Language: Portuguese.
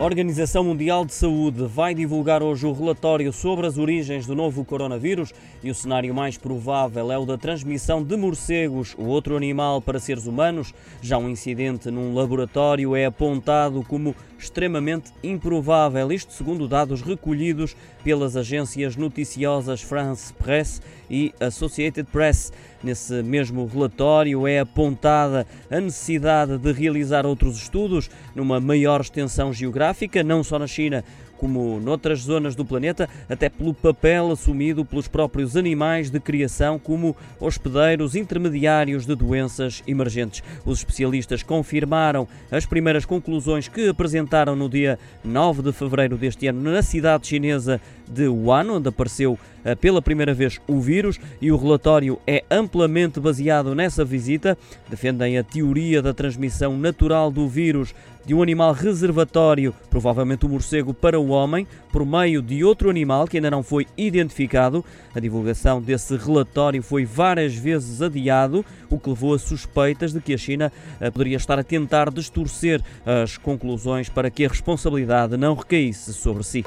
A Organização Mundial de Saúde vai divulgar hoje o relatório sobre as origens do novo coronavírus e o cenário mais provável é o da transmissão de morcegos, o outro animal, para seres humanos. Já um incidente num laboratório é apontado como extremamente improvável, isto segundo dados recolhidos pelas agências noticiosas France Press e Associated Press. Nesse mesmo relatório é apontada a necessidade de realizar outros estudos numa maior extensão geográfica, não só na China, como noutras zonas do planeta, até pelo papel assumido pelos próprios animais de criação como hospedeiros intermediários de doenças emergentes. Os especialistas confirmaram as primeiras conclusões que apresentaram no dia 9 de fevereiro deste ano na cidade chinesa de Wuhan, onde apareceu eh, pela primeira vez o vírus, e o relatório é amplamente baseado nessa visita. Defendem a teoria da transmissão natural do vírus de um animal reservatório, provavelmente o um morcego, para o homem, por meio de outro animal que ainda não foi identificado. A divulgação desse relatório foi várias vezes adiado, o que levou a suspeitas de que a China eh, poderia estar a tentar distorcer as conclusões para que a responsabilidade não recaísse sobre si.